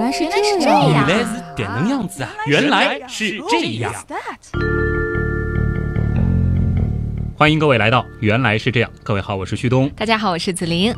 样，原来是这原样来是这能样子啊！原来是这样。欢迎各位来到《原来是这样》，各位好，我是旭东。大家好，我是子琳。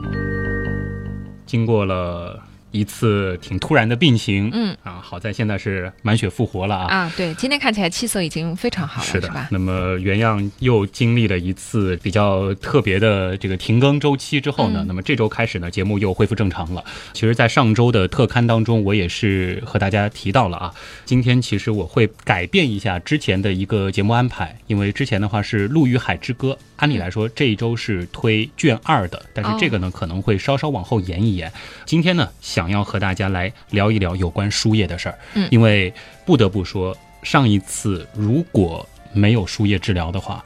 经过了一次挺突然的病情，嗯啊，好在现在是满血复活了啊。啊，对，今天看起来气色已经非常好了，是的吧，？那么原样又经历了一次比较特别的这个停更周期之后呢，嗯那么这周开始呢，节目又恢复正常了。其实，在上周的特刊当中，我也是和大家提到了啊，今天其实我会改变一下之前的一个节目安排，因为之前的话是《陆与海之歌》，按理来说这一周是推卷二的，但是这个呢可能会稍稍往后延一延。今天呢，想要和大家来聊一聊有关输液的事儿，嗯因为不得不说，上一次如果没有输液治疗的话，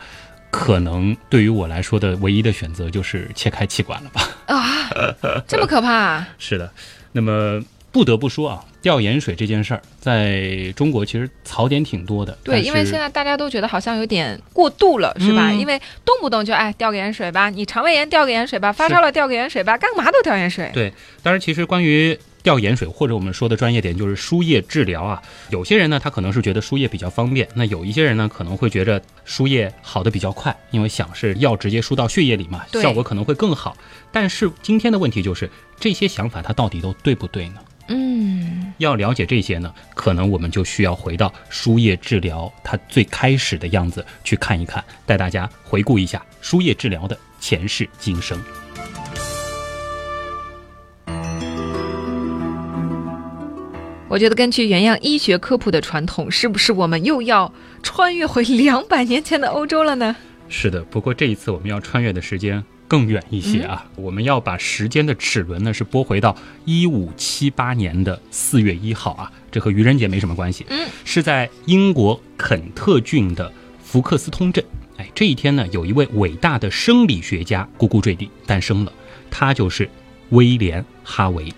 可能对于我来说的唯一的选择就是切开气管了吧。啊，这么可怕、啊？是的，那么不得不说啊，吊盐水这件事儿，在中国其实槽点挺多的。对，因为现在大家都觉得好像有点过度了，是吧？嗯因为动不动就哎吊个盐水吧，你肠胃炎吊个盐水吧，发烧了吊个盐水吧，干嘛都吊盐水。对，当然其实关于吊盐水，或者我们说的专业点就是输液治疗啊，有些人呢他可能是觉得输液比较方便，那有一些人呢可能会觉着输液好的比较快，因为想是药直接输到血液里嘛，效果可能会更好。但是今天的问题就是这些想法它到底都对不对呢？嗯，要了解这些呢，可能我们就需要回到输液治疗它最开始的样子去看一看，带大家回顾一下输液治疗的前世今生。我觉得根据原样医学科普的传统，是不是我们又要穿越回两百年前的欧洲了呢？是的，不过这一次我们要穿越的时间更远一些啊，我们要把时间的齿轮呢是拨回到一五七八年的四月一号啊，这和愚人节没什么关系，嗯，是在英国肯特郡的福克斯通镇。哎，这一天呢，有一位伟大的生理学家咕咕坠地诞生了，他就是威廉哈维。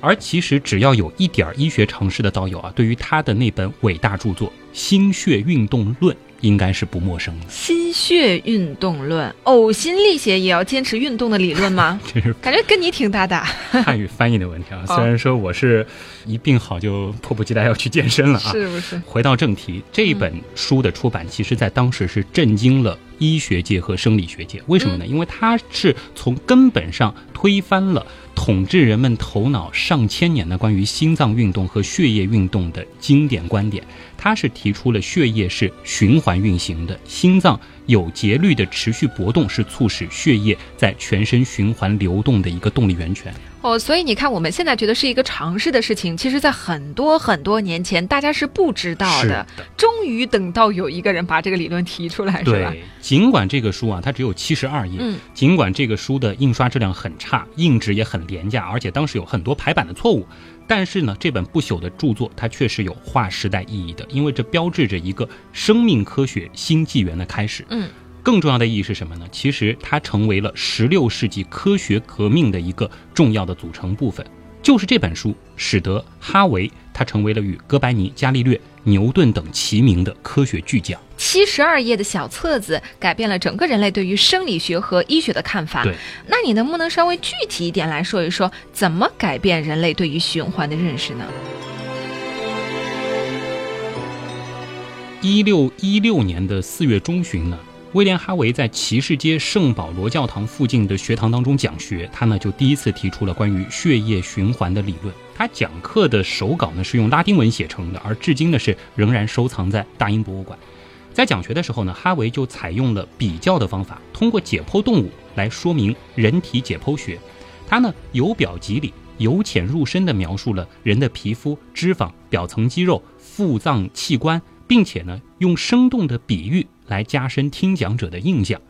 而其实只要有一点儿医学常识的道友啊，对于他的那本伟大著作《心血运动论》应该是不陌生的。心血运动论，呕心沥血也要坚持运动的理论吗？这是感觉跟你挺搭的。汉语翻译的问题啊。哦虽然说我是一病好就迫不及待要去健身了啊。是不是？回到正题，这本书的出版，其实在当时是震惊了医学界和生理学界。为什么呢？因为它是从根本上推翻了统治人们头脑上千年的关于心脏运动和血液运动的经典观点。他是提出了血液是循环运行的，心脏有节律的持续搏动是促使血液在全身循环流动的一个动力源泉。哦，所以你看，我们现在觉得是一个尝试的事情，其实在很多很多年前，大家是不知道是的。终于等到有一个人把这个理论提出来，是吧？对，尽管这个书啊，它只有七十二页，嗯，尽管这个书的印刷质量很差，印制也很廉价，而且当时有很多排版的错误，但是呢，这本不朽的著作它确实有划时代意义的，因为这标志着一个生命科学新纪元的开始。嗯，更重要的意义是什么呢？其实它成为了十六世纪科学革命的一个重要的组成部分。就是这本书使得哈维他成为了与哥白尼、伽利略、牛顿等齐名的科学巨匠。七十二页的小册子改变了整个人类对于生理学和医学的看法。对，那你能不能稍微具体一点来说一说，怎么改变人类对于循环的认识呢？一六一六年的四月中旬呢，威廉哈维在骑士街圣保罗教堂附近的学堂当中讲学，他呢就第一次提出了关于血液循环的理论。他讲课的手稿呢是用拉丁文写成的，而至今呢是仍然收藏在大英博物馆。在讲学的时候呢，哈维就采用了比较的方法，通过解剖动物来说明人体解剖学。他呢由表及里，由浅入深地描述了人的皮肤、脂肪、表层肌肉、腹脏器官，并且呢用生动的比喻来加深听讲者的印象。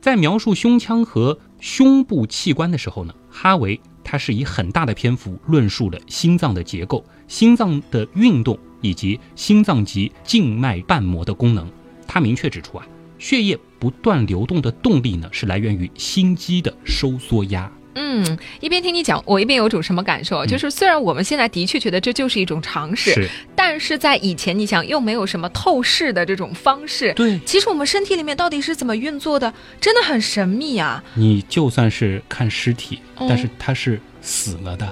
在描述胸腔和胸部器官的时候呢，哈维他是以很大的篇幅论述了心脏的结构、心脏的运动以及心脏及静脉瓣膜的功能。他明确指出啊，血液不断流动的动力呢，是来源于心肌的收缩压。嗯，一边听你讲，我一边有种什么感受？就是虽然我们现在的确觉得这就是一种常识，是，但是在以前，你想又没有什么透视的这种方式，对其实我们身体里面到底是怎么运作的，真的很神秘啊。你就算是看尸体，嗯但是它是死了的，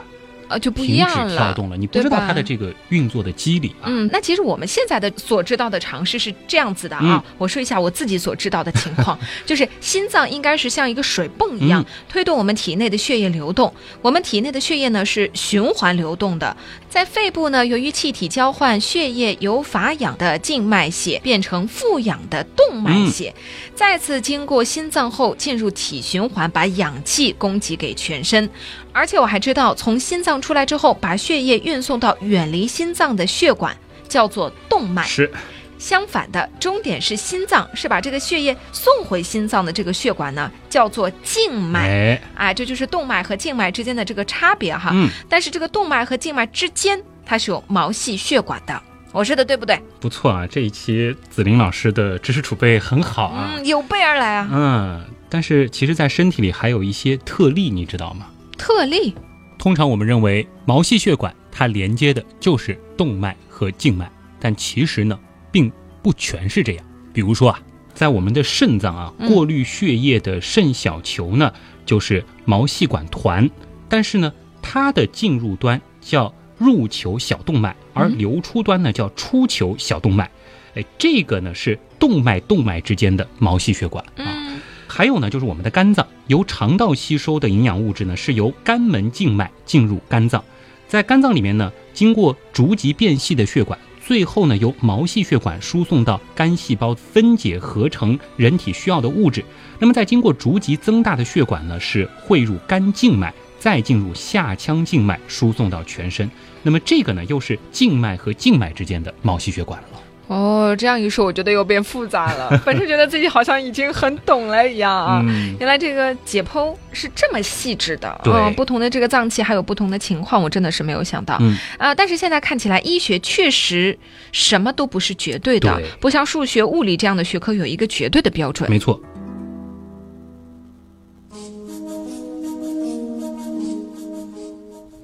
呃就不一样了。跳动了，你不知道它的这个运作的机理啊。嗯，那其实我们现在的所知道的常识是这样子的啊，嗯我说一下我自己所知道的情况，就是心脏应该是像一个水泵一样、嗯推动我们体内的血液流动。我们体内的血液呢是循环流动的，在肺部呢，由于气体交换，血液由乏氧的静脉血变成富氧的动脉血，再次经过心脏后进入体循环，把氧气供给给全身。而且我还知道，从心脏出来之后，把血液运送到远离心脏的血管，叫做动脉。是，相反的，终点是心脏，是把这个血液送回心脏的这个血管呢，叫做静脉。哎，啊，这就是动脉和静脉之间的这个差别哈。嗯，但是这个动脉和静脉之间，它是有毛细血管的。我说的对不对？不错啊，这一期子林老师的知识储备很好啊。嗯，有备而来啊。嗯，但是其实，在身体里还有一些特例，你知道吗？特例，通常我们认为毛细血管它连接的就是动脉和静脉，但其实呢，并不全是这样。比如说啊，在我们的肾脏啊，嗯过滤血液的肾小球呢，就是毛细管团，但是呢，它的进入端叫入球小动脉，而嗯流出端呢叫出球小动脉。哎，这个呢是动脉动脉之间的毛细血管啊。嗯还有呢，就是我们的肝脏由肠道吸收的营养物质呢，是由肝门静脉进入肝脏，在肝脏里面呢，经过逐级变细的血管，最后呢由毛细血管输送到肝细胞分解合成人体需要的物质。那么再经过逐级增大的血管呢，是汇入肝静脉，再进入下腔静脉，输送到全身。那么这个呢，又是静脉和静脉之间的毛细血管了。哦，这样一说，我觉得又变复杂了。本身觉得自己好像已经很懂了一样啊。嗯，原来这个解剖是这么细致的，对嗯不同的这个脏器还有不同的情况，我真的是没有想到。嗯啊、但是现在看起来，医学确实什么都不是绝对的对，不像数学、物理这样的学科有一个绝对的标准。没错。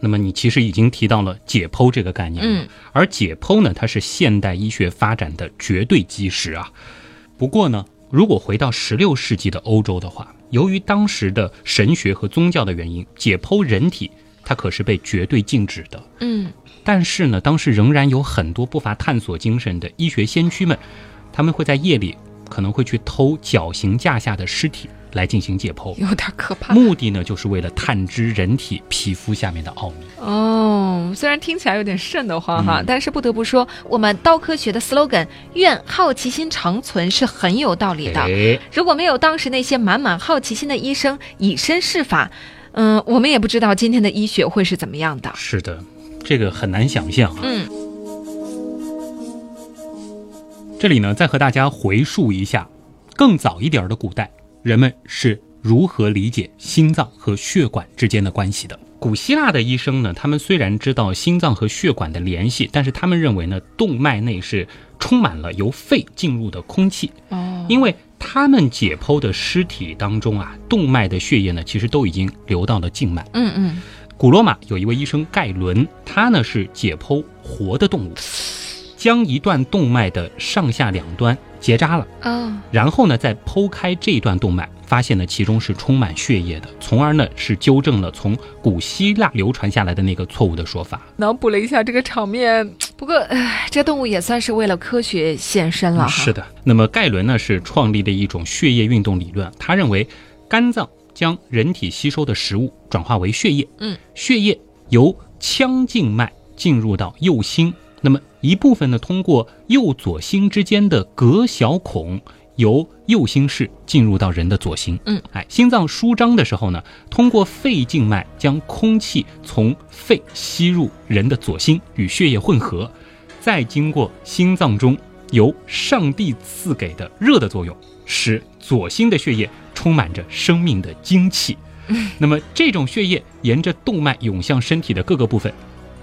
那么你其实已经提到了解剖这个概念，嗯，而解剖呢，它是现代医学发展的绝对基石啊。不过呢，如果回到十六世纪的欧洲的话，由于当时的神学和宗教的原因，解剖人体它可是被绝对禁止的。嗯，但是呢，当时仍然有很多不乏探索精神的医学先驱们，他们会在夜里可能会去偷绞刑架下的尸体来进行解剖，有点可怕。目的呢就是为了探知人体皮肤下面的奥秘。哦，虽然听起来有点瘆得慌哈，嗯但是不得不说，我们刀科学的 slogan“ 愿好奇心长存”是很有道理的。哎，如果没有当时那些满满好奇心的医生以身试法，嗯，我们也不知道今天的医学会是怎么样的。是的，这个很难想象啊。嗯，这里呢，再和大家回溯一下更早一点的古代人们是如何理解心脏和血管之间的关系的。古希腊的医生呢，他们虽然知道心脏和血管的联系，但是他们认为呢，动脉内是充满了由肺进入的空气，哦，因为他们解剖的尸体当中啊，动脉的血液呢，其实都已经流到了静脉。嗯嗯，古罗马有一位医生盖伦，他呢是解剖活的动物，将一段动脉的上下两端结扎了，哦，然后呢再剖开这一段动脉，发现呢其中是充满血液的，从而呢是纠正了从古希腊流传下来的那个错误的说法。脑补了一下这个场面。不过，唉，这动物也算是为了科学献身了哈。是的，那么盖伦呢是创立了一种血液运动理论，他认为肝脏将人体吸收的食物转化为血液，嗯，血液由腔静脉进入到右心，一部分呢通过右左心之间的隔小孔。由右心室进入到人的左心，嗯，哎，心脏舒张的时候呢，通过肺静脉将空气从肺吸入人的左心，与血液混合，再经过心脏中由上帝赐给的热的作用，使左心的血液充满着生命的精气。那么这种血液沿着动脉涌向身体的各个部分，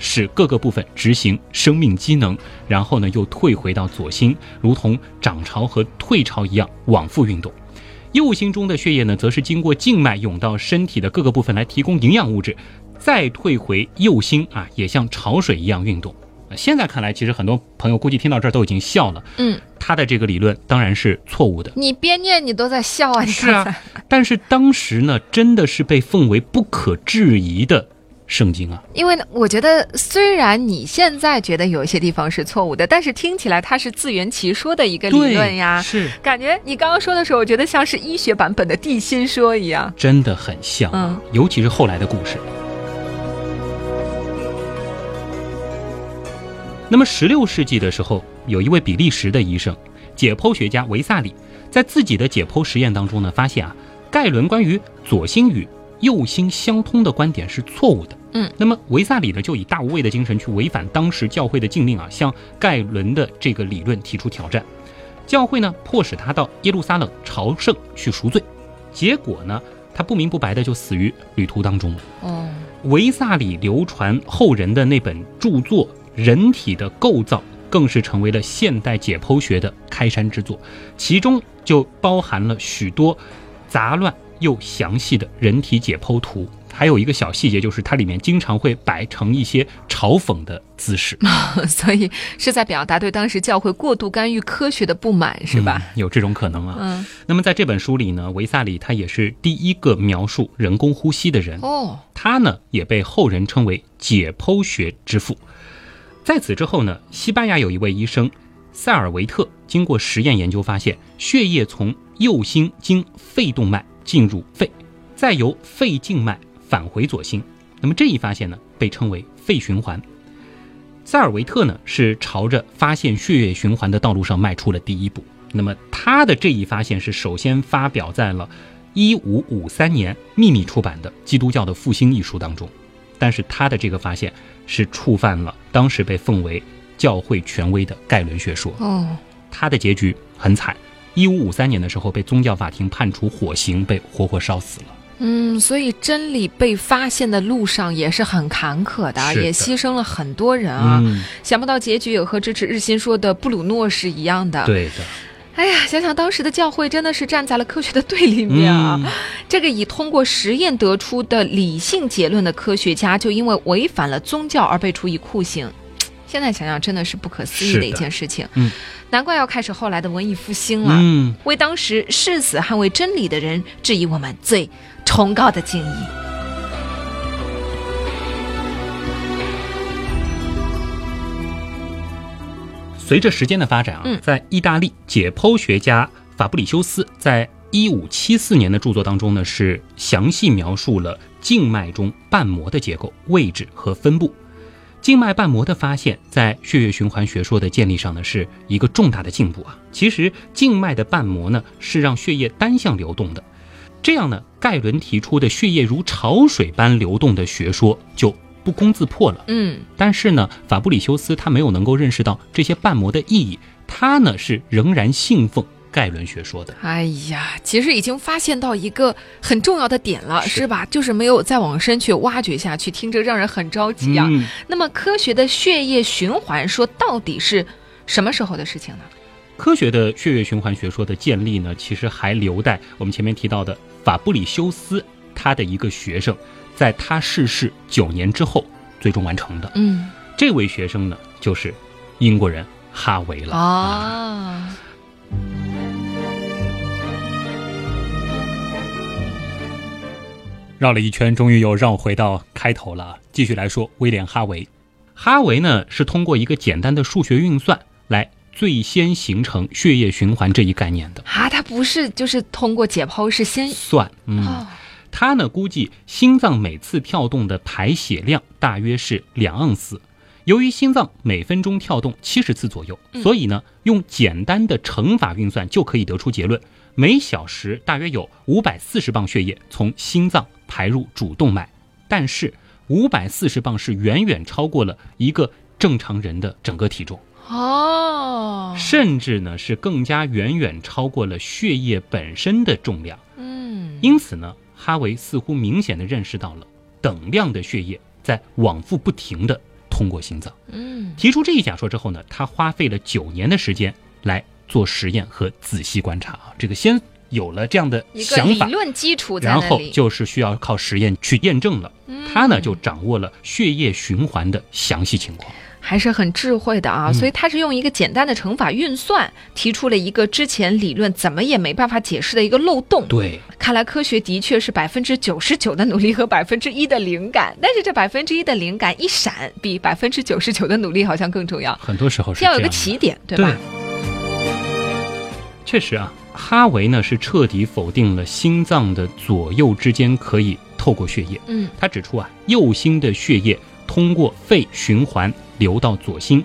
使各个部分执行生命机能，然后呢又退回到左心，如同涨潮和退潮一样往复运动。右心中的血液呢，则是经过静脉涌到身体的各个部分来提供营养物质，再退回右心啊，也像潮水一样运动。呃现在看来，其实很多朋友估计听到这儿都已经笑了。嗯，他的这个理论当然是错误的。你边念你都在笑啊！你是啊，但是当时呢，真的是被奉为不可质疑的圣经啊。因为呢，我觉得虽然你现在觉得有一些地方是错误的，但是听起来它是自圆其说的一个理论呀。是感觉你刚刚说的时候，我觉得像是医学版本的地心说一样。真的很像，嗯尤其是后来的故事。那么，十六世纪的时候，有一位比利时的医生，解剖学家维萨里，在自己的解剖实验当中呢，发现啊，盖伦关于左心与右心相通的观点是错误的。嗯，那么维萨里呢，就以大无畏的精神去违反当时教会的禁令啊，向盖伦的这个理论提出挑战。教会呢，迫使他到耶路撒冷朝圣去赎罪，结果呢，他不明不白的就死于旅途当中了。哦，维萨里流传后人的那本著作《人体的构造》，更是成为了现代解剖学的开山之作，其中就包含了许多杂乱又详细的人体解剖图。还有一个小细节，就是它里面经常会摆成一些嘲讽的姿势，所以是在表达对当时教会过度干预科学的不满，是吧？嗯有这种可能啊。嗯，那么在这本书里呢，维萨里他也是第一个描述人工呼吸的人。哦，他呢也被后人称为解剖学之父。在此之后呢，西班牙有一位医生塞尔维特，经过实验研究发现，血液从右心经肺动脉进入肺，再由肺静脉返回左心。那么这一发现呢，被称为肺循环。塞尔维特呢是朝着发现血液循环的道路上迈出了第一步。那么他的这一发现是首先发表在了1553年秘密出版的《基督教的复兴》一书当中，但是他的这个发现是触犯了当时被奉为教会权威的盖伦学说。哦，他的结局很惨，1553年的时候被宗教法庭判处火刑，被活活烧死了。嗯，所以真理被发现的路上也是很坎坷的，的也牺牲了很多人啊。嗯，想不到结局也和支持日心说的布鲁诺是一样的。，对的，哎呀，想想当时的教会真的是站在了科学的对立面啊。嗯这个以通过实验得出的理性结论的科学家，就因为违反了宗教而被处以酷刑。现在想想，真的是不可思议的的一件事情。嗯，难怪要开始后来的文艺复兴了，嗯，为当时誓死捍卫真理的人质疑我们最崇高的敬意。随着时间的发展啊，嗯在意大利解剖学家法布里修斯在一五七四年的著作当中呢，是详细描述了静脉中瓣膜的结构、位置和分布。静脉瓣膜的发现，在血液循环学说的建立上呢，是一个重大的进步啊。其实，静脉的瓣膜呢，是让血液单向流动的，这样呢，盖伦提出的血液如潮水般流动的学说就不攻自破了。嗯，但是呢，法布里修斯他没有能够认识到这些瓣膜的意义，他呢是仍然信奉盖伦学说的。哎呀，其实已经发现到一个很重要的点了，是是吧？就是没有再往深去挖掘下去，听着让人很着急啊。嗯，那么，科学的血液循环说到底是什么时候的事情呢？科学的血液循环学说的建立呢，其实还留待我们前面提到的法布里修斯他的一个学生，在他逝世九年之后最终完成的。嗯这位学生呢，就是英国人哈维了。啊，绕了一圈，终于又绕回到开头了。继续来说，威廉·哈维。哈维呢是通过一个简单的数学运算来最先形成血液循环这一概念的。啊，他不是就是通过解剖，是先算，嗯，哦，他呢估计心脏每次跳动的排血量大约是两盎司。由于心脏每分钟跳动七十次左右，所以呢，用简单的乘法运算就可以得出结论：每小时大约有五百四十磅血液从心脏排入主动脉。但是，五百四十磅是远远超过了一个正常人的整个体重，哦，甚至呢是更加远远超过了血液本身的重量。嗯，因此呢，哈维似乎明显的认识到了等量的血液在往复不停的通过心脏。嗯，提出这一假说之后呢，他花费了九年的时间来做实验和仔细观察啊。这个先有了这样的一个想法，理论基础然后。就是需要靠实验去验证了。嗯他呢就掌握了血液循环的详细情况。还是很智慧的啊，嗯所以他是用一个简单的乘法运算，提出了一个之前理论怎么也没办法解释的一个漏洞。对，看来科学的确是百分之九十九的努力和百分之一的灵感，但是这百分之一的灵感一闪，比百分之九十九的努力好像更重要。很多时候是要有个起点，对吧？确实啊，哈维呢是彻底否定了心脏的左右之间可以透过血液。嗯，他指出啊，右心的血液通过肺循环流到左心，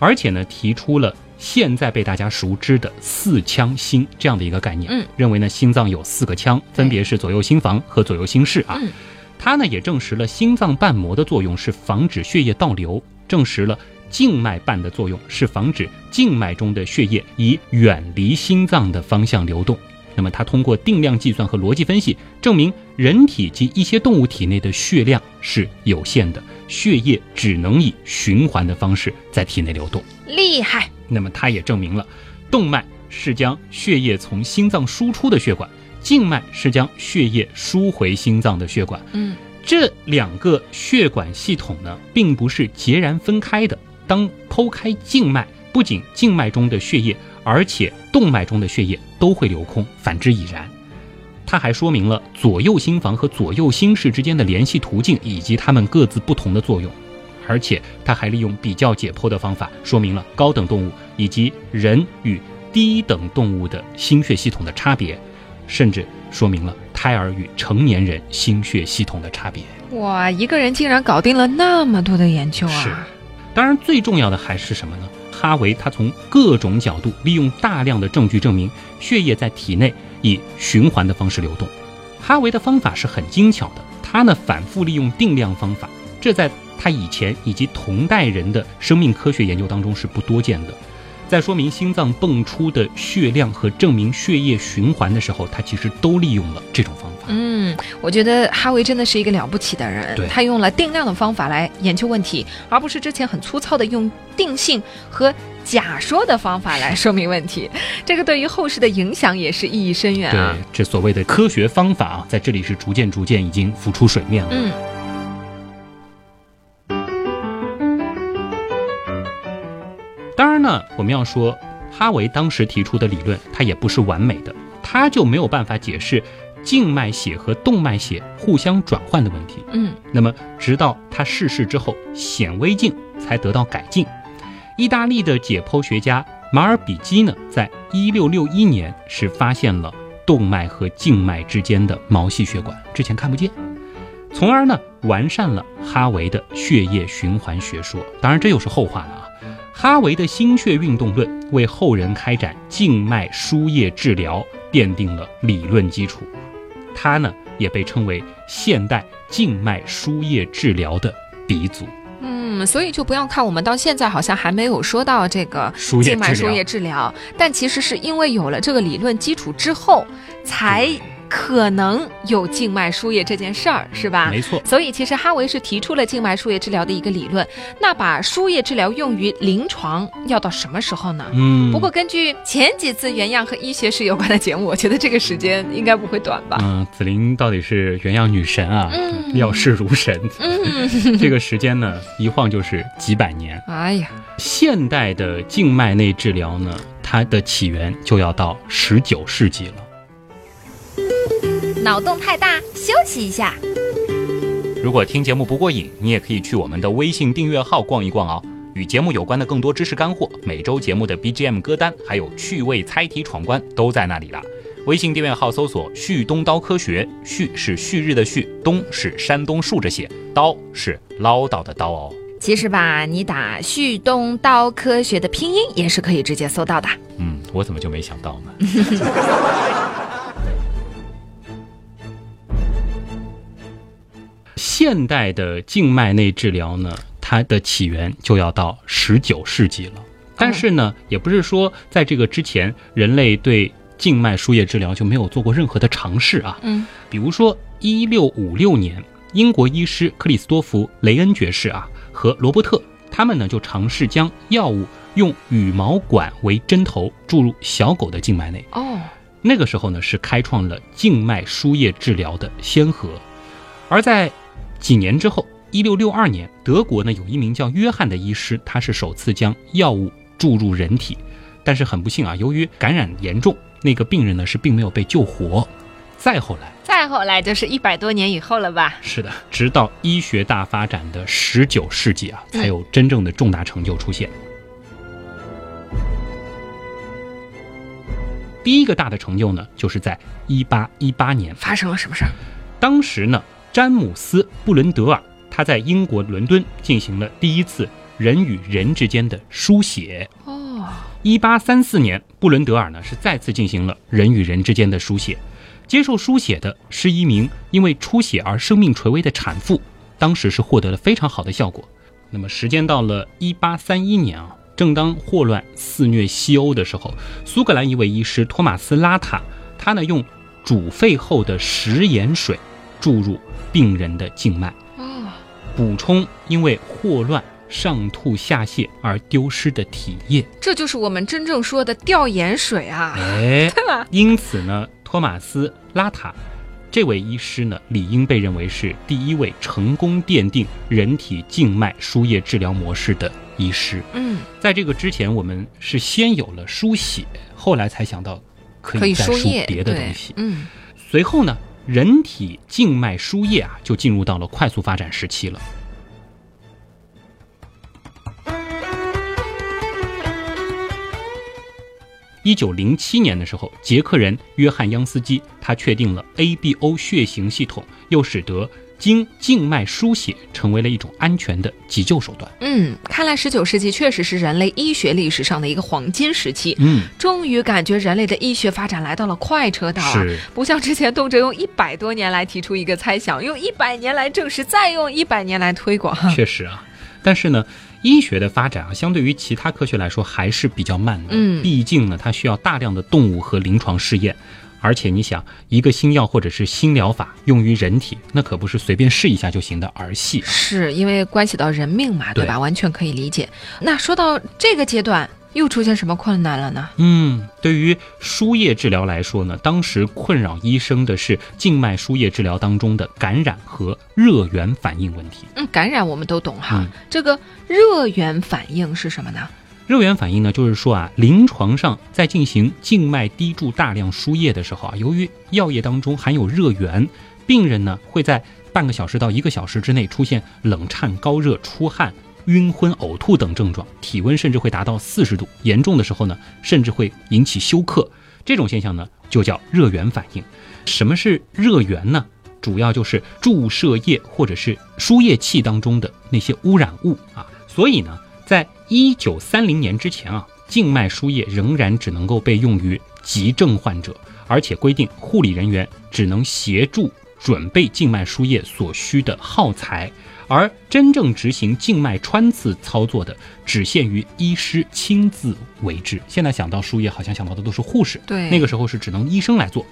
而且呢提出了现在被大家熟知的四腔心这样的一个概念。嗯，认为呢心脏有四个腔，分别是左右心房和左右心室啊。嗯他呢也证实了心脏瓣膜的作用是防止血液倒流，证实了静脉瓣的作用是防止静脉中的血液以远离心脏的方向流动。那么他通过定量计算和逻辑分析，证明人体及一些动物体内的血量是有限的，血液只能以循环的方式在体内流动。厉害。那么它也证明了，动脉是将血液从心脏输出的血管，静脉是将血液输回心脏的血管。嗯，这两个血管系统呢，并不是截然分开的。当剖开静脉，不仅静脉中的血液，而且动脉中的血液都会流空，反之亦然。它还说明了左右心房和左右心室之间的联系途径以及它们各自不同的作用。而且，它还利用比较解剖的方法，说明了高等动物以及人与低等动物的心血系统的差别，甚至说明了胎儿与成年人心血系统的差别。哇，一个人竟然搞定了那么多的研究啊！是当然，最重要的还是什么呢？哈维他从各种角度利用大量的证据证明血液在体内以循环的方式流动。哈维的方法是很精巧的，他呢反复利用定量方法，这在他以前以及同代人的生命科学研究当中是不多见的。在说明心脏泵出的血量和证明血液循环的时候，他其实都利用了这种方法。嗯，我觉得哈维真的是一个了不起的人对，他用了定量的方法来研究问题，而不是之前很粗糙的用定性和假说的方法来 说明问题。这个对于后世的影响也是意义深远啊对。，这所谓的科学方法啊，在这里是逐渐逐渐已经浮出水面了。嗯，当然呢，我们要说，哈维当时提出的理论，它也不是完美的，他就没有办法解释静脉血和动脉血互相转换的问题。嗯，那么，直到他逝世之后，显微镜才得到改进。意大利的解剖学家马尔比基呢，在一六六一年是发现了动脉和静脉之间的毛细血管，之前看不见，从而呢完善了哈维的血液循环学说。当然，这又是后话了啊。哈维的心血运动论为后人开展静脉输液治疗奠定了理论基础，他呢也被称为现代静脉输液治疗的鼻祖。嗯，所以就不要看我们到现在好像还没有说到这个静脉输液治疗，但其实是因为有了这个理论基础之后，才可能有静脉输液这件事儿，是吧？没错，所以其实哈维是提出了静脉输液治疗的一个理论。那把输液治疗用于临床要到什么时候呢？嗯，不过根据前几次原样和医学史有关的节目，我觉得这个时间应该不会短吧。嗯，紫菱到底是原样女神啊，嗯料事如神。嗯，这个时间呢，一晃就是几百年。哎呀，现代的静脉内治疗呢，它的起源就要到十九世纪了。脑洞太大，休息一下。如果听节目不过瘾，你也可以去我们的微信订阅号逛一逛哦。与节目有关的更多知识干货，每周节目的 BGM 歌单，还有趣味猜题闯关都在那里了。微信订阅号搜索“旭东刀科学”，旭是旭日的旭，东是山东竖着写，刀是唠叨的刀哦。其实吧，你打“旭东刀科学”的拼音也是可以直接搜到的。嗯，我怎么就没想到呢？现代的静脉内治疗呢，它的起源就要到十九世纪了。但是呢，也不是说在这个之前，人类对静脉输液治疗就没有做过任何的尝试啊。嗯，比如说一六五六年，英国医师克里斯多弗·雷恩爵士啊和罗伯特，他们呢就尝试将药物用羽毛管为针头注入小狗的静脉内。哦，那个时候呢，是开创了静脉输液治疗的先河。而在几年之后，一六六二年，德国呢有一名叫约翰的医师，他是首次将药物注入人体，但是很不幸啊，由于感染严重，那个病人呢是并没有被救活。再后来，再后来就是一百多年以后了吧？是的，直到医学大发展的十九世纪啊，才有真正的重大成就出现。第一个大的成就呢，就是在一八一八年发生了什么事儿？当时呢，詹姆斯·布伦德尔他在英国伦敦进行了第一次人与人之间的书写。哦，一八三四年，布伦德尔呢是再次进行了人与人之间的书写。接受书写的是一名因为出血而生命垂危的产妇，当时是获得了非常好的效果。那么时间到了一八三一年啊，正当霍乱肆虐西欧的时候，苏格兰一位医师托马斯·拉塔，他呢用煮沸后的食盐水注入病人的静脉，哦，补充因为霍乱上吐下泻而丢失的体液。这就是我们真正说的吊盐水啊，哎，对吧？因此呢，托马斯·拉塔这位医师呢，理应被认为是第一位成功奠定人体静脉输液治疗模式的医师。嗯，在这个之前，我们是先有了输血，后来才想到可可以输输液，别的东西。嗯，随后呢，人体静脉输液啊，就进入到了快速发展时期了。一九零七年的时候，捷克人约翰央斯基他确定了 ABO 血型系统，又使得经静脉输血成为了一种安全的急救手段。嗯，看来十九世纪确实是人类医学历史上的一个黄金时期。嗯，终于感觉人类的医学发展来到了快车道啊！是不像之前动辄用一百多年来提出一个猜想，用一百年来证实，再用一百年来推广。确实啊，但是呢，医学的发展啊，相对于其他科学来说还是比较慢的。嗯毕竟呢，它需要大量的动物和临床试验，而且你想，一个新药或者是新疗法用于人体，那可不是随便试一下就行的儿戏啊。是因为关系到人命嘛，对对吧？完全可以理解。那说到这个阶段，又出现什么困难了呢？嗯，对于输液治疗来说呢，当时困扰医生的是静脉输液治疗当中的感染和热源反应问题。嗯，感染我们都懂哈，嗯这个热源反应是什么呢？热源反应呢，就是说啊，临床上在进行静脉滴注大量输液的时候啊，由于药液当中含有热源，病人呢会在半个小时到一个小时之内出现冷颤、高热、出汗、晕昏、呕吐等症状，体温甚至会达到四十度，严重的时候呢，甚至会引起休克。这种现象呢，就叫热源反应。什么是热源呢？主要就是注射液或者是输液器当中的那些污染物啊。所以呢，在一九三零年之前啊，静脉输液仍然只能够被用于急症患者，而且规定护理人员只能协助准备静脉输液所需的耗材，而真正执行静脉穿刺操作的只限于医师亲自为之。现在想到输液，好像想到的都是护士，对那个时候是只能医生来做，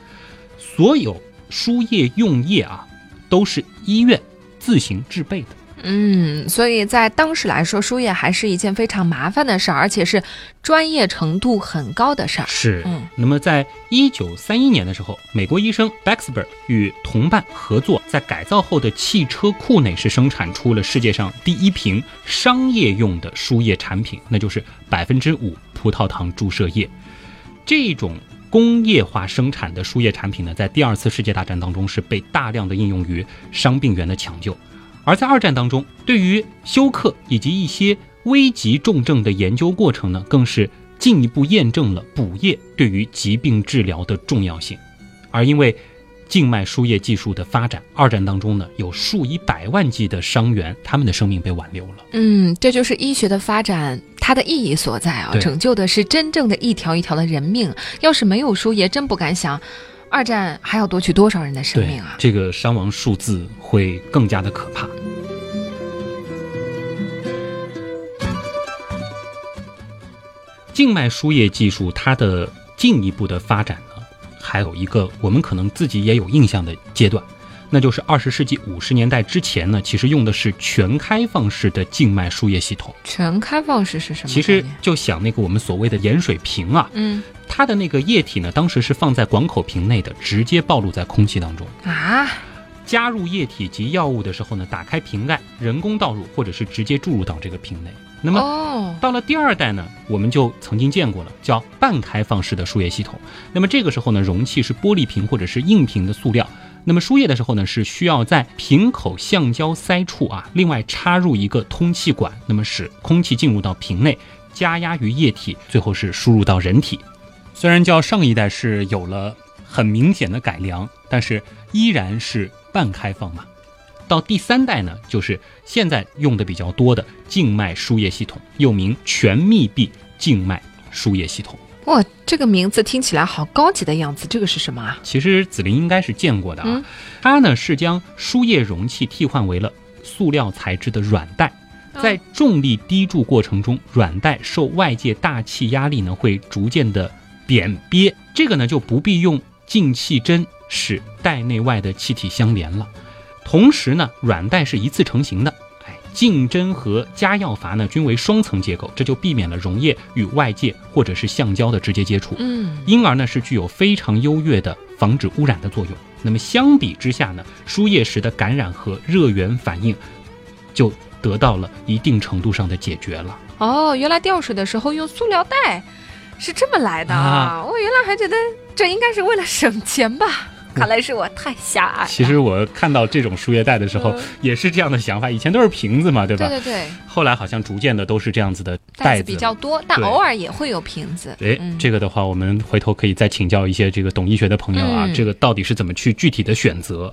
所有输液用液啊，都是医院自行制备的。嗯，所以在当时来说，输液还是一件非常麻烦的事儿，而且是专业程度很高的事儿。是，嗯，那么在一九三一年的时候，美国医生 Baxter 与同伴合作，在改造后的汽车库内是生产出了世界上第一瓶商业用的输液产品，那就是百分之五葡萄糖注射液。这种工业化生产的输液产品呢，在第二次世界大战当中是被大量的应用于伤病员的抢救，而在二战当中，对于休克以及一些危急重症的研究过程呢，更是进一步验证了补液对于疾病治疗的重要性。而因为静脉输液技术的发展，二战当中呢，有数以百万计的伤员，他们的生命被挽留了。嗯，这就是医学的发展它的意义所在啊，拯救的是真正的一条一条的人命。要是没有输液，真不敢想，二战还要夺取多少人的生命啊！这个伤亡数字会更加的可怕。静脉输液技术它的进一步的发展呢，还有一个我们可能自己也有印象的阶段，那就是二十世纪五十年代之前呢，其实用的是全开放式的静脉输液系统。全开放式是什么？其实就想那个我们所谓的盐水瓶啊，嗯它的那个液体呢，当时是放在广口瓶内的，直接暴露在空气当中。啊，加入液体及药物的时候呢，打开瓶盖，人工倒入，或者是直接注入到这个瓶内。那么哦，到了第二代呢，我们就曾经见过了，叫半开放式的输液系统。那么这个时候呢，容器是玻璃瓶或者是硬瓶的塑料。那么输液的时候呢，是需要在瓶口橡胶塞处啊，另外插入一个通气管，那么使空气进入到瓶内，加压于液体，最后是输入到人体。虽然较上一代是有了很明显的改良，但是依然是半开放嘛。到第三代呢，就是现在用的比较多的静脉输液系统，又名全密闭静脉输液系统。哇，这个名字听起来好高级的样子，这个是什么啊？其实子林应该是见过的啊，嗯它呢是将输液容器替换为了塑料材质的软袋，哦在重力滴注过程中，软袋受外界大气压力呢会逐渐的扁瘪，这个呢就不必用进气针使袋内外的气体相连了。同时呢，软袋是一次成型的，哎，进针和加药阀呢均为双层结构，这就避免了溶液与外界或者是橡胶的直接接触。嗯，因而呢是具有非常优越的防止污染的作用。那么相比之下呢，输液时的感染和热源反应就得到了一定程度上的解决了。哦，原来吊水的时候用塑料袋是这么来的啊！我原来还觉得这应该是为了省钱吧，看来是我太狭隘了。其实我看到这种输液袋的时候嗯也是这样的想法，以前都是瓶子嘛，对吧？对对对，后来好像逐渐的都是这样子的袋子比较多，但偶尔也会有瓶子。哎，嗯这个的话，我们回头可以再请教一些这个懂医学的朋友啊，嗯这个到底是怎么去具体的选择？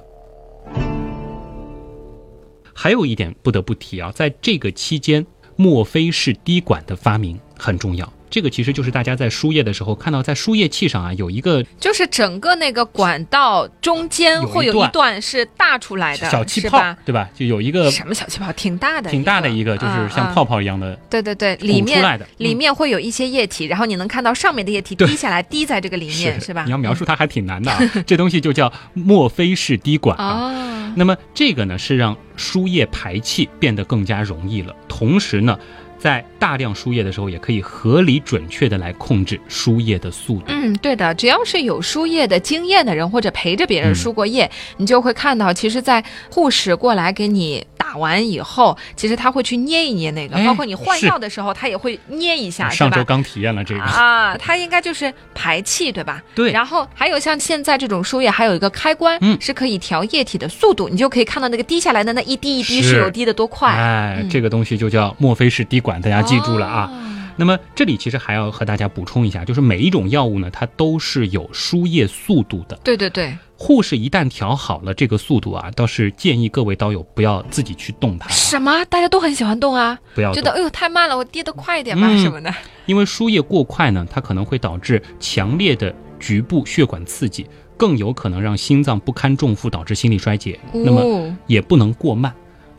还有一点不得不提啊，在这个期间，墨菲是滴管的发明很重要。这个其实就是大家在输液的时候看到，在输液器上啊有一个就是整个那个管道中间会有一段段是大出来的，小气泡吧，对吧？就有一个什么小气泡？挺大的，挺大的一个，就是像嗯泡泡一样的对对对，里面出来的，里嗯面会有一些液体，然后你能看到上面的液体 滴下来，滴在这个里面，是吧？你要描述它还挺难的啊，这东西就叫墨菲式滴管啊。哦，那么这个呢是让输液排气变得更加容易了，同时呢，在大量输液的时候，也可以合理准确的来控制输液的速度。嗯，对的，只要是有输液的经验的人，或者陪着别人嗯输过液，你就会看到，其实，在护士过来给你打完以后，其实他会去捏一捏那个，哎包括你换药的时候，他也会捏一下？上周刚体验了这个，啊，他应该就是排气，对吧？对然后还有像现在这种输液，还有一个开关，嗯是可以调液体的速度，你就可以看到那个滴下来的那一滴一滴是是有滴的多快。哎，嗯这个东西就叫墨菲式滴管，大家记住了啊。哦那么这里其实还要和大家补充一下，就是每一种药物呢，它都是有输液速度的。对对对，护士一旦调好了这个速度啊，倒是建议各位刀友不要自己去动它啊，什么？大家都很喜欢动啊，不要觉得哎呦太慢了，我跌得快一点吧、嗯什么的。因为输液过快呢，它可能会导致强烈的局部血管刺激，更有可能让心脏不堪重负，导致心力衰竭。那么哦也不能过慢，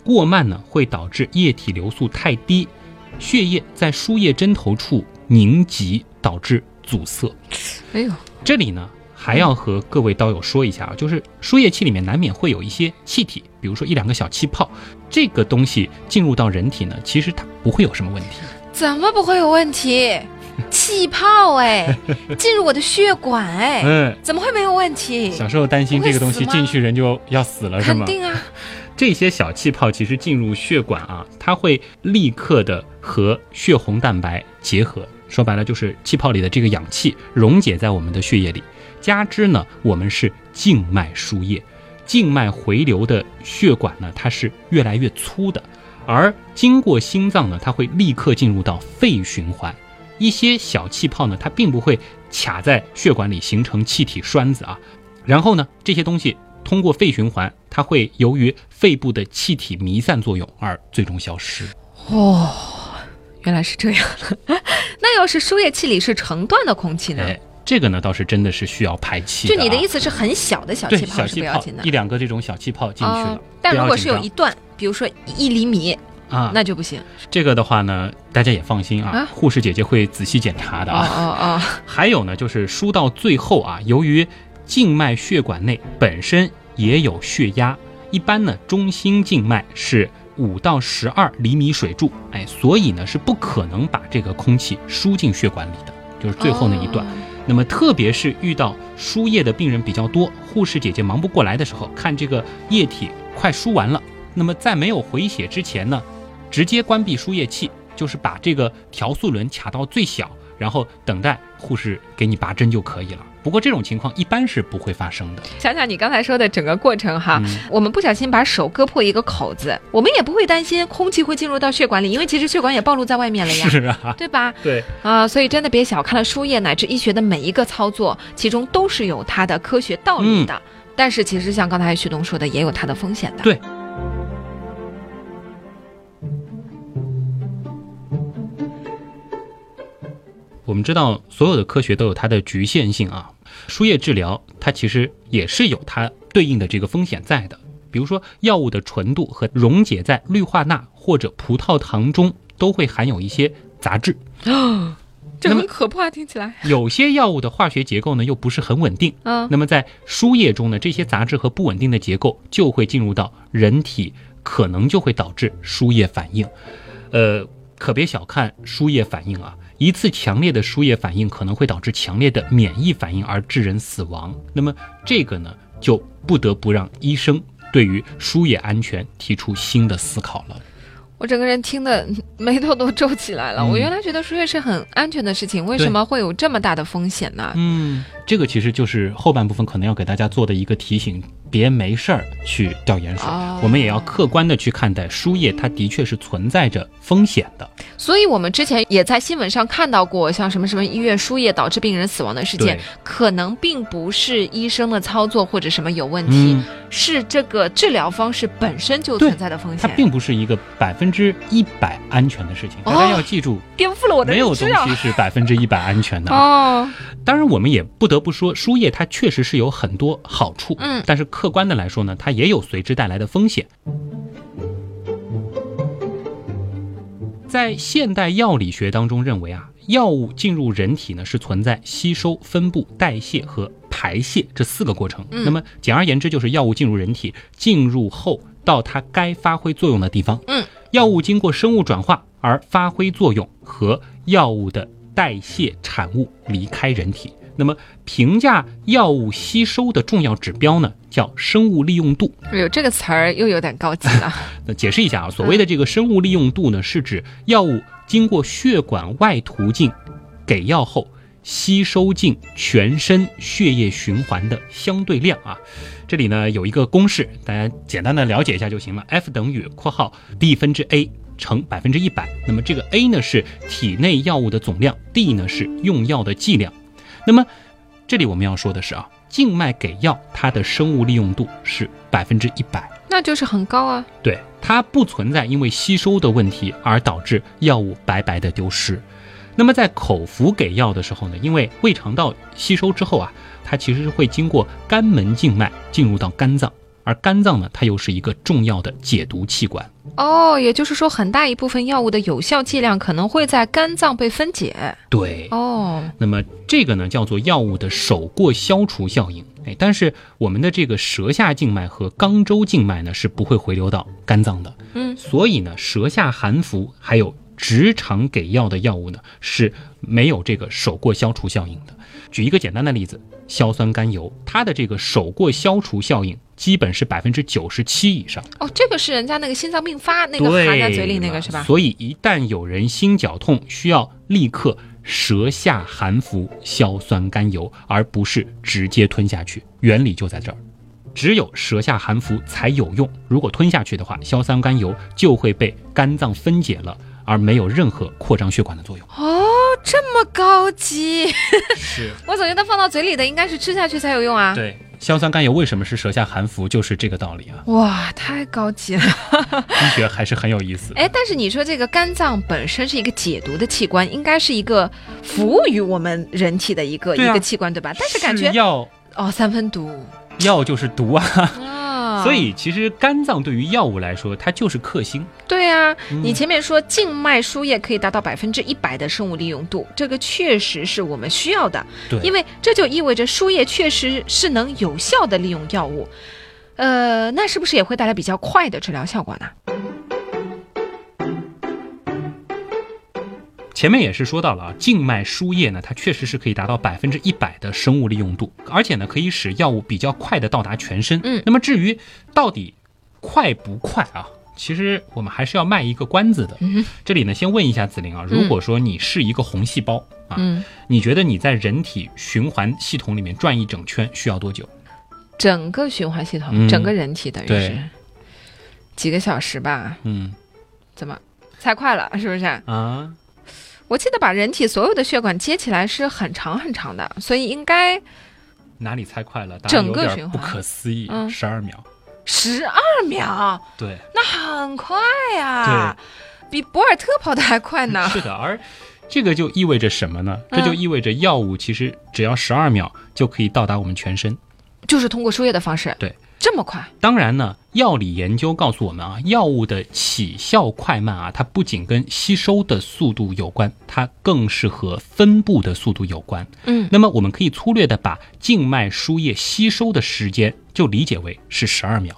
过慢呢会导致液体流速太低，血液在输液针头处凝集，导致阻塞。哎呦，这里呢还要和各位刀友说一下啊，就是输液器里面难免会有一些气体，比如说一两个小气泡，这个东西进入到人体呢，其实它不会有什么问题。怎么不会有问题？气泡哎，进入我的血管哎，嗯，怎么会没有问题？小时候担心这个东西进去人就要死了，是吗？肯定啊，这些小气泡其实进入血管啊，它会立刻的和血红蛋白结合，说白了就是气泡里的这个氧气溶解在我们的血液里。加之呢，我们是静脉输液，静脉回流的血管呢，它是越来越粗的，而经过心脏呢，它会立刻进入到肺循环。一些小气泡呢，它并不会卡在血管里形成气体栓子啊，然后呢，这些东西通过肺循环，它会由于肺部的气体弥散作用而最终消失。哦，原来是这样。那要是输液器里是成段的空气呢？哎，这个呢倒是真的是需要排气、啊。就你的意思是很小的小气泡是不要紧的一两个这种小气泡进去了，哦但如果是有一一段，比如说一厘米，啊，那就不行。这个的话呢，大家也放心啊，啊护士姐姐会仔细检查的哦啊。哦哦，还有呢，就是输到最后啊，由于静脉血管内本身也有血压，一般呢中心静脉是五到十二厘米水柱，哎，所以呢是不可能把这个空气输进血管里的，就是最后那一段。哦那么特别是遇到输液的病人比较多，护士姐姐忙不过来的时候，看这个液体快输完了，那么在没有回血之前呢，直接关闭输液器，就是把这个调速轮卡到最小，然后等待护士给你拔针就可以了。不过这种情况一般是不会发生的。想想你刚才说的整个过程哈，嗯我们不小心把手割破一个口子，我们也不会担心空气会进入到血管里，因为其实血管也暴露在外面了呀，是啊，对吧？对，啊，所以真的别小看了输液乃至医学的每一个操作，其中都是有它的科学道理的。但是其实像刚才旭东说的，也有它的风险的。对我们知道所有的科学都有它的局限性啊，输液治疗它其实也是有它对应的这个风险在的。比如说药物的纯度和溶解在氯化钠或者葡萄糖中都会含有一些杂质啊，这很可怕，听起来。有些药物的化学结构呢又不是很稳定，嗯，那么在输液中呢，这些杂质和不稳定的结构就会进入到人体，可能就会导致输液反应。呃，可别小看输液反应啊，一次强烈的输液反应可能会导致强烈的免疫反应而致人死亡。那么这个呢，就不得不让医生对于输液安全提出新的思考了。我整个人听的眉头都皱起来了。嗯我原来觉得输液是很安全的事情，为什么会有这么大的风险呢？嗯，这个其实就是后半部分可能要给大家做的一个提醒，别没事儿去吊盐水。哦我们也要客观的去看待输液，它的确是存在着风险的。所以我们之前也在新闻上看到过，像什么什么医院输液导致病人死亡的事件，可能并不是医生的操作或者什么有问题，嗯，是这个治疗方式本身就存在的风险，它并不是一个百分之一百安全的事情。哦大家要记住，颠覆了我的没有东！西是百分之一百安全的啊。哦，当然，我们也不得不说，输液它确实是有很多好处，嗯但是客观的来说呢，它也有随之带来的风险。在现代药理学当中认为啊，药物进入人体呢是存在吸收、分布、代谢和排泄这四个过程。嗯那么简而言之，就是药物进入人体，进入后到它该发挥作用的地方。嗯，药物经过生物转化而发挥作用和药物的代谢产物离开人体。那么评价药物吸收的重要指标呢，叫生物利用度。哎呦，这个词儿又有点高级了。那解释一下啊，所谓的这个生物利用度呢，是指药物经过血管外途径给药后吸收进全身血液循环的相对量啊。这里呢有一个公式，大家简单的了解一下就行了。F 等于（括号 d 分之 a） 乘百分之一百。那么这个 a 呢是体内药物的总量，d 呢是用药的剂量。那么这里我们要说的是啊，静脉给药它的生物利用度是百分之一百。那就是很高啊。对，它不存在因为吸收的问题而导致药物白白的丢失。那么在口服给药的时候呢，因为胃肠道吸收之后啊，它其实是会经过肝门静脉进入到肝脏，而肝脏呢，它又是一个重要的解毒器官。哦，也就是说，很大一部分药物的有效剂量可能会在肝脏被分解。对，哦，那么这个呢叫做药物的手过消除效应。哎，但是我们的这个舌下静脉和肛周静脉呢是不会回流到肝脏的。嗯，所以呢，舌下含服还有直肠给药的药物呢是没有这个手过消除效应的。举一个简单的例子，硝酸甘油，它的这个手过消除效应基本是百分之九十七以上。哦，这个是人家那个心脏病发那个含在嘴里那个是吧？所以一旦有人心绞痛，需要立刻舌下含服硝酸甘油，而不是直接吞下去。原理就在这儿，只有舌下含服才有用。如果吞下去的话，硝酸甘油就会被肝脏分解了，而没有任何扩张血管的作用。哦，这么高级，是我总觉得放到嘴里的应该是吃下去才有用啊。对，硝酸甘油为什么是舌下含服，就是这个道理啊。哇，太高级了！医学还是很有意思。哎，但是你说这个肝脏本身是一个解毒的器官，应该是一个服务于我们人体的一个、啊一个器官，对吧？但是感觉药哦，三分毒药就是毒啊，啊，所以其实肝脏对于药物来说，它就是克星。对啊，嗯你前面说静脉输液可以达到百分之一百的生物利用度，这个确实是我们需要的，对，因为这就意味着输液确实是能有效的利用药物。呃，那是不是也会带来比较快的治疗效果呢？前面也是说到了啊，静脉输液呢，它确实是可以达到百分之一百的生物利用度，而且呢，可以使药物比较快的到达全身。嗯那么至于到底快不快啊？其实我们还是要卖一个关子的。嗯这里呢，先问一下子玲啊，如果说你是一个红细胞啊，嗯，你觉得你在人体循环系统里面转一整圈需要多久？整个循环系统，嗯整个人体等于对是几个小时吧？嗯怎么猜快了？是不是？啊，我记得把人体所有的血管接起来是很长很长的，所以应该哪里猜快了？整个循环不可思议，嗯十二秒。十二秒，对，那很快呀、比博尔特跑的还快呢。是的，而这个就意味着什么呢？这就嗯意味着药物其实只要十二秒就可以到达我们全身。就是通过输液的方式，对，这么快，当然呢，药理研究告诉我们啊，药物的起效快慢啊，它不仅跟吸收的速度有关，它更是和分布的速度有关。嗯那么我们可以粗略的把静脉输液吸收的时间就理解为是十二秒，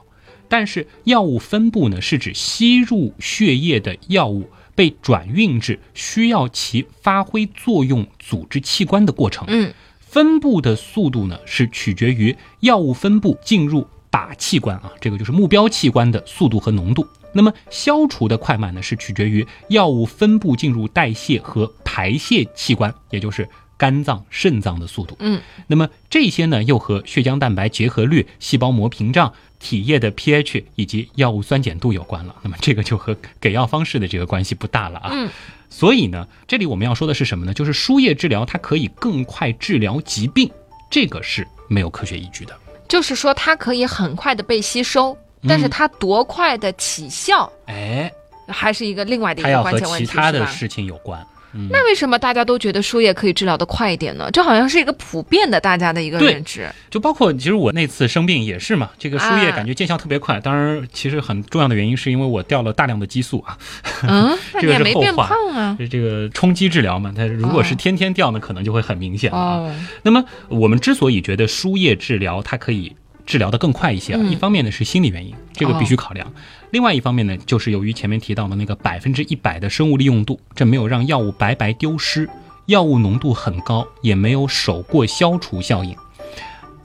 但是药物分布呢，是指吸入血液的药物被转运至需要其发挥作用组织器官的过程。嗯分布的速度呢，是取决于药物分布进入靶器官啊，这个就是目标器官的速度和浓度。那么消除的快慢呢，是取决于药物分布进入代谢和排泄器官，也就是肝脏、肾脏的速度。嗯，那么这些呢，又和血浆蛋白结合率、细胞膜屏障、体液的 pH 以及药物酸碱度有关了。那么这个就和给药方式的这个关系不大了啊。嗯所以呢，这里我们要说的是什么呢？就是输液治疗它可以更快治疗疾病，这个是没有科学依据的。就是说它可以很快的被吸收，但是它多快的起效，哎，还是一个另外的一它要和个关键问题，其他的是吧？事情有关。嗯，那为什么大家都觉得输液可以治疗的快一点呢？这好像是一个普遍的大家的一个认知。就包括其实我那次生病也是嘛，这个输液啊感觉见效特别快。当然，其实很重要的原因是因为我掉了大量的激素啊，嗯，那这个是后话胖啊。这个冲击治疗嘛。它如果是哦天天掉呢，可能就会很明显了啊。哦，那么我们之所以觉得输液治疗它可以治疗的更快一些啊，嗯一方面呢是心理原因，这个必须考量；另外一方面呢，就是由于前面提到的那个百分之一百的生物利用度，这没有让药物白白丢失，药物浓度很高，也没有手过消除效应。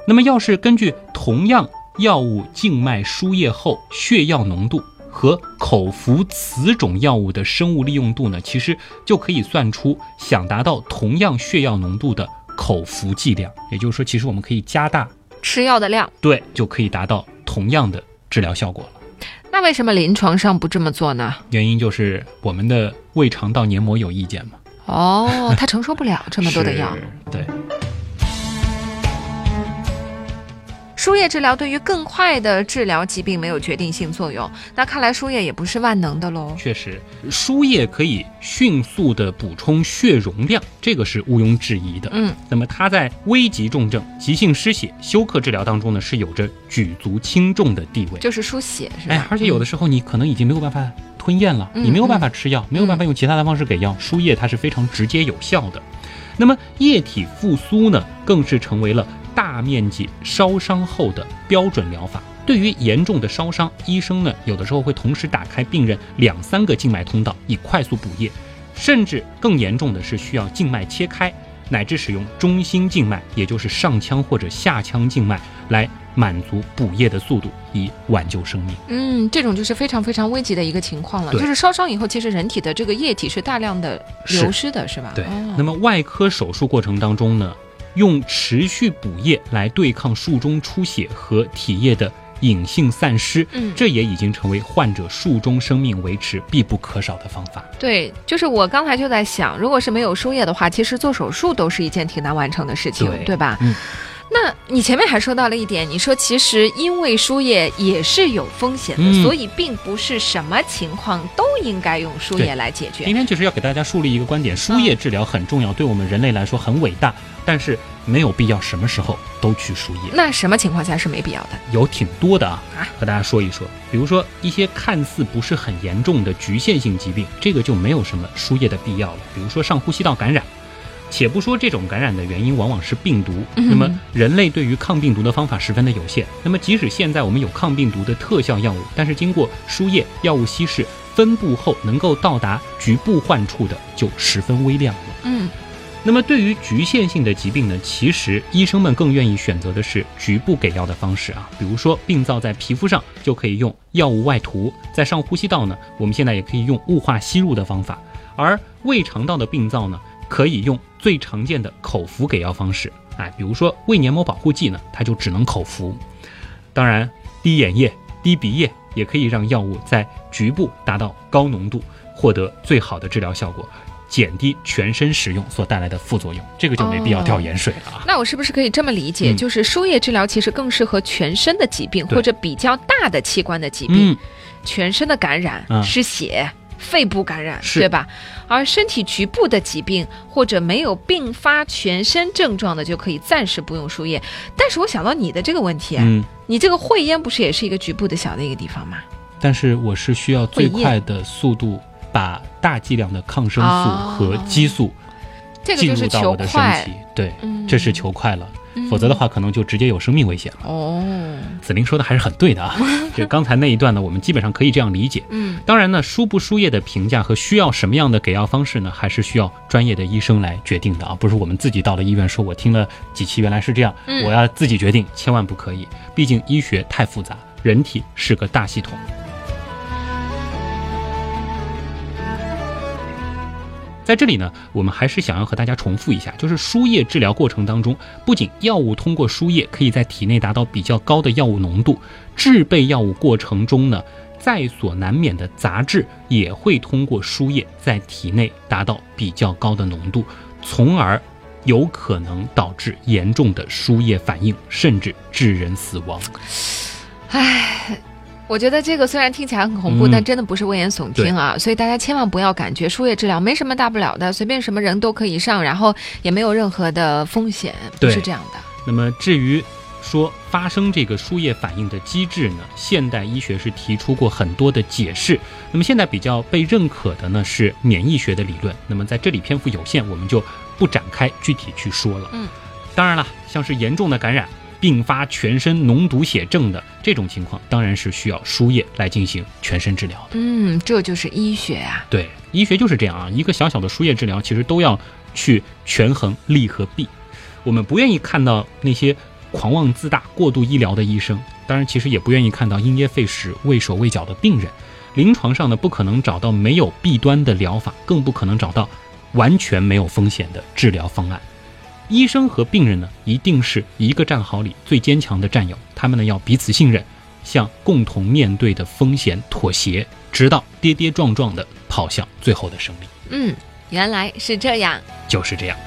那么要是根据同样药物静脉输液后血药浓度。和口服此种药物的生物利用度呢，其实就可以算出想达到同样血药浓度的口服剂量。也就是说，其实我们可以加大，吃药的量。对，就可以达到同样的治疗效果了。那为什么临床上不这么做呢？原因就是我们的胃肠道黏膜有意见嘛，哦，他承受不了这么多的药。对。输液治疗对于更快的治疗疾病没有决定性作用，那看来输液也不是万能的喽。确实，输液可以迅速的补充血容量，这个是毋庸置疑的。嗯，那么它在危急重症、急性失血、休克治疗当中呢，是有着举足轻重的地位。就是输血是吧？哎，而且有的时候你可能已经没有办法吞咽了，嗯你没有办法吃药，没有办法用其他的方式给药，输液它是非常直接有效的。那么液体复苏呢，更是成为了大面积烧伤后的标准疗法。对于严重的烧伤，医生呢有的时候会同时打开病人两三个静脉通道，以快速补液，甚至更严重的是需要静脉切开，乃至使用中心静脉，也就是上腔或者下腔静脉来满足补液的速度，以挽救生命。嗯，这种就是非常非常危急的一个情况了。就是烧伤以后，其实人体的这个液体是大量的流失的，是吧？对哦，那么外科手术过程当中呢，用持续补液来对抗术中出血和体液的隐性散失，嗯这也已经成为患者术中生命维持必不可少的方法。对，就是我刚才就在想，如果是没有输液的话，其实做手术都是一件挺难完成的事情，对吧？嗯。那你前面还说到了一点，你说其实因为输液也是有风险的，嗯所以并不是什么情况都应该用输液来解决今。天就是要给大家树立一个观点：输液治疗很重要，对我们人类来说很伟大，但是没有必要什么时候都去输液。那什么情况下是没必要的？有挺多的啊啊，和大家说一说。比如说一些看似不是很严重的局限性疾病，这个就没有什么输液的必要了。比如说上呼吸道感染，且不说这种感染的原因往往是病毒，嗯那么人类对于抗病毒的方法十分的有限。那么即使现在我们有抗病毒的特效药物，但是经过输液、药物稀释、分布后能够到达局部患处的就十分微量了。嗯，那么对于局限性的疾病呢，其实医生们更愿意选择的是局部给药的方式啊，比如说病灶在皮肤上就可以用药物外涂，在上呼吸道呢，我们现在也可以用雾化吸入的方法，而胃肠道的病灶呢，可以用最常见的口服给药方式，哎，比如说胃黏膜保护剂呢，它就只能口服。当然，滴眼液、滴鼻液也可以让药物在局部达到高浓度，获得最好的治疗效果，减低全身使用所带来的副作用。这个就没必要掉盐水了啊。那我是不是可以这么理解，嗯就是输液治疗其实更适合全身的疾病或者比较大的器官的疾病，嗯，全身的感染、嗯失血。肺部感染是。对吧？而身体局部的疾病或者没有并发全身症状的，就可以暂时不用输液。但是我想到你的这个问题啊，嗯，你这个会咽不是也是一个局部的小的一个地方吗？但是我是需要最快的速度把大剂量的抗生素哦和激素这个进入到我的身快。体，，对，嗯这是求快了，嗯否则的话可能就直接有生命危险了。哦，子玲说的还是很对的啊，就刚才那一段呢，我们基本上可以这样理解。嗯，当然呢，输不输液的评价和需要什么样的给药方式呢，还是需要专业的医生来决定的啊，不是我们自己到了医院说我听了几期原来是这样，嗯我要自己决定，千万不可以。毕竟医学太复杂，人体是个大系统。在这里呢，我们还是想要和大家重复一下，就是输液治疗过程当中，不仅药物通过输液可以在体内达到比较高的药物浓度，制备药物过程中呢，在所难免的杂质也会通过输液在体内达到比较高的浓度，从而有可能导致严重的输液反应，甚至致人死亡。唉我觉得这个虽然听起来很恐怖，嗯但真的不是危言耸听啊，所以大家千万不要感觉输液治疗没什么大不了的，随便什么人都可以上，然后也没有任何的风险，不是这样的。那么至于说发生这个输液反应的机制呢，现代医学是提出过很多的解释。那么现在比较被认可的呢是免疫学的理论。那么在这里篇幅有限，我们就不展开具体去说了。嗯，当然了，像是严重的感染。并发全身脓毒血症的这种情况，当然是需要输液来进行全身治疗的。嗯，这就是医学啊。对，医学就是这样啊，一个小小的输液治疗，其实都要去权衡利和弊。我们不愿意看到那些狂妄自大、过度医疗的医生，当然，其实也不愿意看到因噎废食、畏手畏脚的病人。临床上呢，不可能找到没有弊端的疗法，更不可能找到完全没有风险的治疗方案。医生和病人呢，一定是一个战壕里最坚强的战友，他们呢要彼此信任，向共同面对的风险妥协，直到跌跌撞撞的跑向最后的胜利。嗯，原来是这样。就是这样。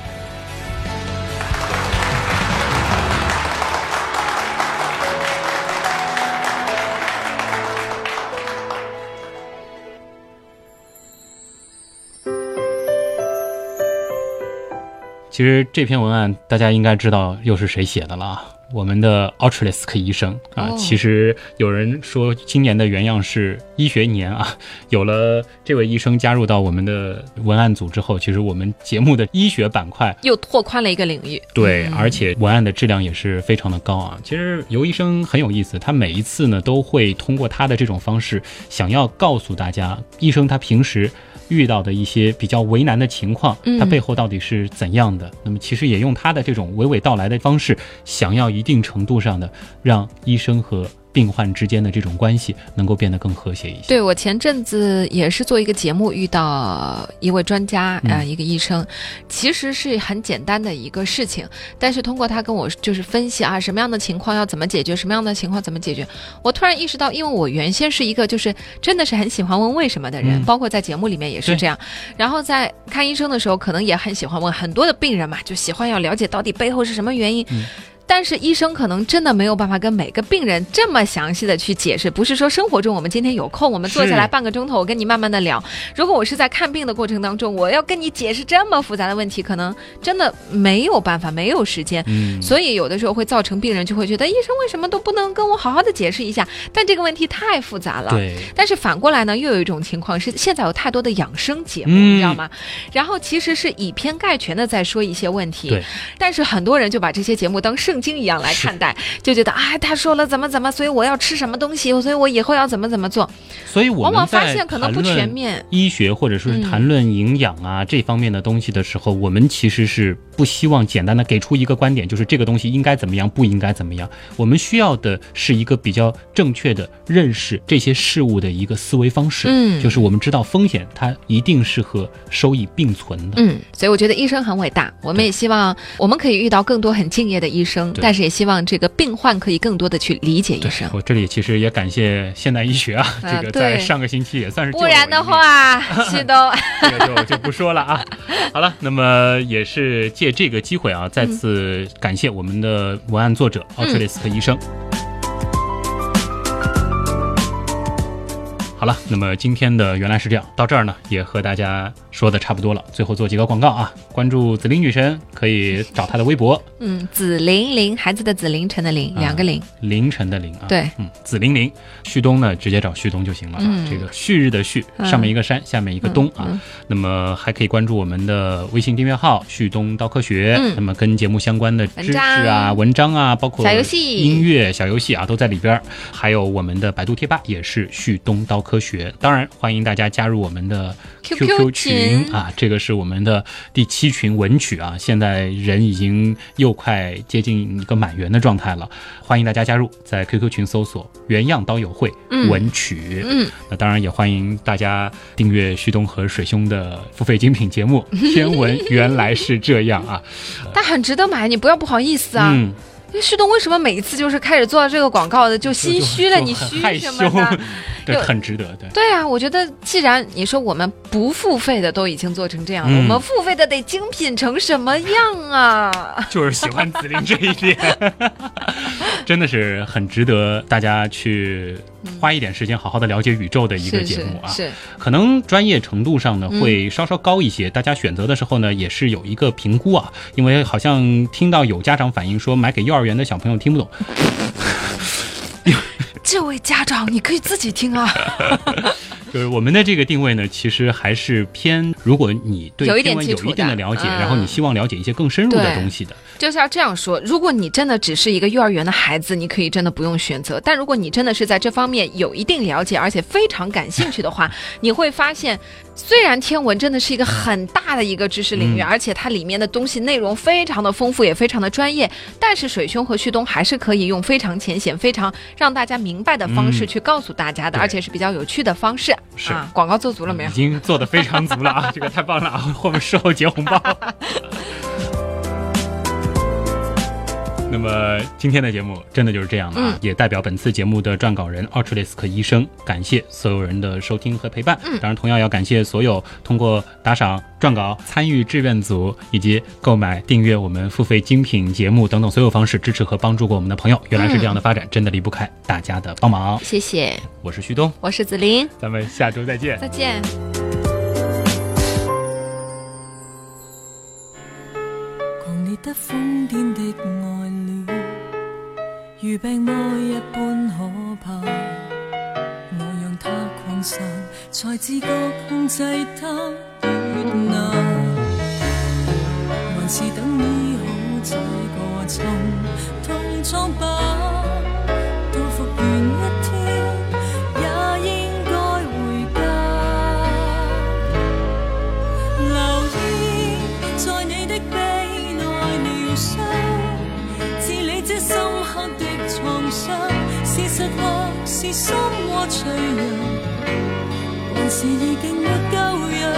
其实这篇文案大家应该知道又是谁写的了啊，我们的奥特雷斯克医生啊。哦其实有人说今年的原样是医学年啊，有了这位医生加入到我们的文案组之后，其实我们节目的医学板块又拓宽了一个领域。对，嗯而且文案的质量也是非常的高啊。其实尤医生很有意思，他每一次呢都会通过他的这种方式，想要告诉大家，医生他平时遇到的一些比较为难的情况，嗯他背后到底是怎样的。那么其实也用他的这种娓娓道来的方式，想要一定程度上的让医生和病患之间的这种关系能够变得更和谐一些。对我前阵子也是做一个节目，遇到一位专家啊、一个医生，其实是很简单的一个事情，但是通过他跟我就是分析啊，什么样的情况要怎么解决，什么样的情况怎么解决，我突然意识到，因为我原先是一个就是真的是很喜欢问为什么的人，嗯包括在节目里面也是这样，然后在看医生的时候，可能也很喜欢问很多的病人嘛，就喜欢要了解到底背后是什么原因。嗯但是医生可能真的没有办法跟每个病人这么详细的去解释，不是说生活中我们今天有空，我们坐下来半个钟头，我跟你慢慢的聊。如果我是在看病的过程当中，我要跟你解释这么复杂的问题，可能真的没有办法，没有时间。嗯，所以有的时候会造成病人就会觉得医生为什么都不能跟我好好的解释一下？但这个问题太复杂了。对，但是反过来呢，又有一种情况是，现在有太多的养生节目，嗯你知道吗？然后其实是以偏概全的在说一些问题。对。但是很多人就把这些节目当摄圣经一样来看待，就觉得啊，他说了怎么怎么，所以我要吃什么东西，所以我以后要怎么怎么做。所以我往往发现可能不全面医学或者说是嗯谈论营养啊、这方面的东西的时候，我们其实是不希望简单的给出一个观点，就是这个东西应该怎么样，不应该怎么样。我们需要的是一个比较正确的认识这些事物的一个思维方式。嗯就是我们知道风险它一定是和收益并存的。嗯，所以我觉得医生很伟大，我们也希望我们可以遇到更多很敬业的医生，但是也希望这个病患可以更多的去理解医生，我这里其实也感谢现代医学啊，啊这个在上个星期也算是救不然的话，旭东，这个就就不说了啊。好了，那么也是借这个机会啊，再次感谢我们的文案作者奥特雷斯特医生。好了，那么今天的原来是这样，到这儿呢也和大家说的差不多了。最后做几个广告啊，关注紫菱女神，可以找她的微博。嗯，紫菱菱，孩子的紫，凌晨的凌，两个凌，凌晨的凌啊，对，嗯，紫菱菱，旭东呢直接找旭东就行了啊。嗯。这个旭日的旭，嗯上面一个山，下面一个东啊。嗯那么还可以关注我们的微信订阅号“旭东刀科学”，嗯。那么跟节目相关的知识啊、文章。文章啊，包括小游戏。音乐、小游戏啊，都在里边。还有我们的百度贴吧也是“旭东刀科学”，当然欢迎大家加入我们的 QQ 群。群啊，这个是我们的第七群文曲啊，现在人已经又快接近一个满员的状态了，欢迎大家加入，在 QQ 群搜索“原样刀友会嗯。文曲”嗯，那当然也欢迎大家订阅旭东和水兄的付费精品节目《天文原来是这样》啊。但很值得买，你不要不好意思啊。嗯，旭东为什么每一次就是开始做这个广告的就心虚了？你虚什么呢？，对，很值得，对。对啊，我觉得既然你说我们不付费的都已经做成这样了，嗯我们付费的得精品成什么样啊？就是喜欢紫菱这一点，真的是很值得大家去花一点时间好好的了解宇宙的一个节目啊。是，可能专业程度上呢嗯。会稍稍高一些，大家选择的时候呢也是有一个评估啊，因为好像听到有家长反映说买给幼儿园的小朋友听不懂，这位家长你可以自己听啊。就是我们的这个定位呢，其实还是偏，如果你对有一点天文有一定的的了解，嗯。然后你希望了解一些更深入的东西的，就是要这样说，如果你真的只是一个幼儿园的孩子，你可以真的不用选择；但如果你真的是在这方面有一定了解，而且非常感兴趣的话，你会发现，虽然天文真的是一个很大的一个知识领域，嗯而且它里面的东西内容非常的丰富，也非常的专业，但是水兄和旭东还是可以用非常浅显、非常让大家明白的方式嗯去告诉大家的，对而且是比较有趣的方式。是啊，广告做足了没有已？经做的非常足了啊，这个太棒了啊！后面事后结红包。那么今天的节目真的就是这样了啊，嗯也代表本次节目的撰稿人奥特雷斯克医生，感谢所有人的收听和陪伴。嗯当然，同样要感谢所有通过打赏、撰稿、参与志愿组以及购买、订阅我们付费精品节目等等所有方式支持和帮助过我们的朋友。原来是这样的发展，真的离不开大家的帮忙。谢谢，我是旭东，我是子琳，咱们下周再见。再见。狂烈得疯癫的愛戀，如病魔一般可怕。我让它擴散，才自觉控制它越难。还是等你好這個沉痛疮疤，心窩脆弱，還是已經沒救藥？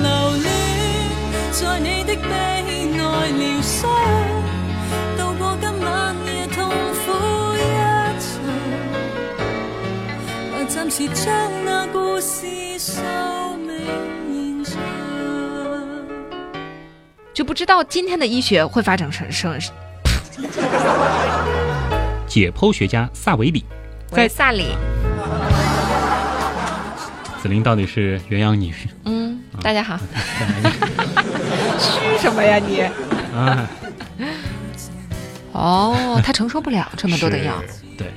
留戀在你的臂內療傷，渡過今晚夜痛苦一場。來暫時將那故事收尾。就不知道今天的医学会发展成什么解剖学家萨维里在在萨里，紫菱到底是鸳鸯女嗯，大家好，虚什么呀你？啊？哦，他承受不了这么多的药，对，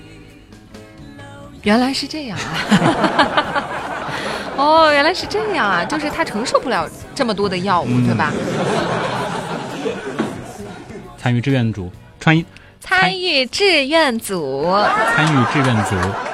原来是这样啊！哦，原来是这样啊，就是他承受不了这么多的药物，嗯对吧？参与志愿组川音参与志愿组。参与志愿组。